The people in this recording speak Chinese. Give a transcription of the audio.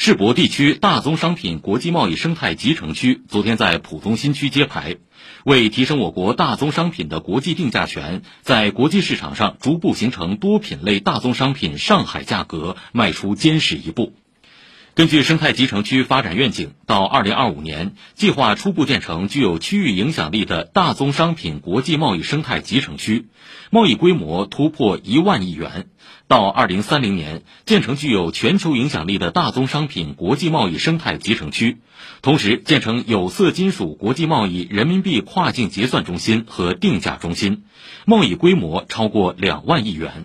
世博地区大宗商品国际贸易生态集成区昨天在浦东新区揭牌，为提升我国大宗商品的国际定价权，在国际市场上逐步形成多品类大宗商品上海价格迈出坚实一步。根据生态集成区发展愿景，到二零二五年，计划初步建成具有区域影响力的大宗商品国际贸易生态集成区，贸易规模突破一万亿元；到二零三零年，建成具有全球影响力的大宗商品国际贸易生态集成区，同时建成有色金属国际贸易人民币跨境结算中心和定价中心，贸易规模超过两万亿元。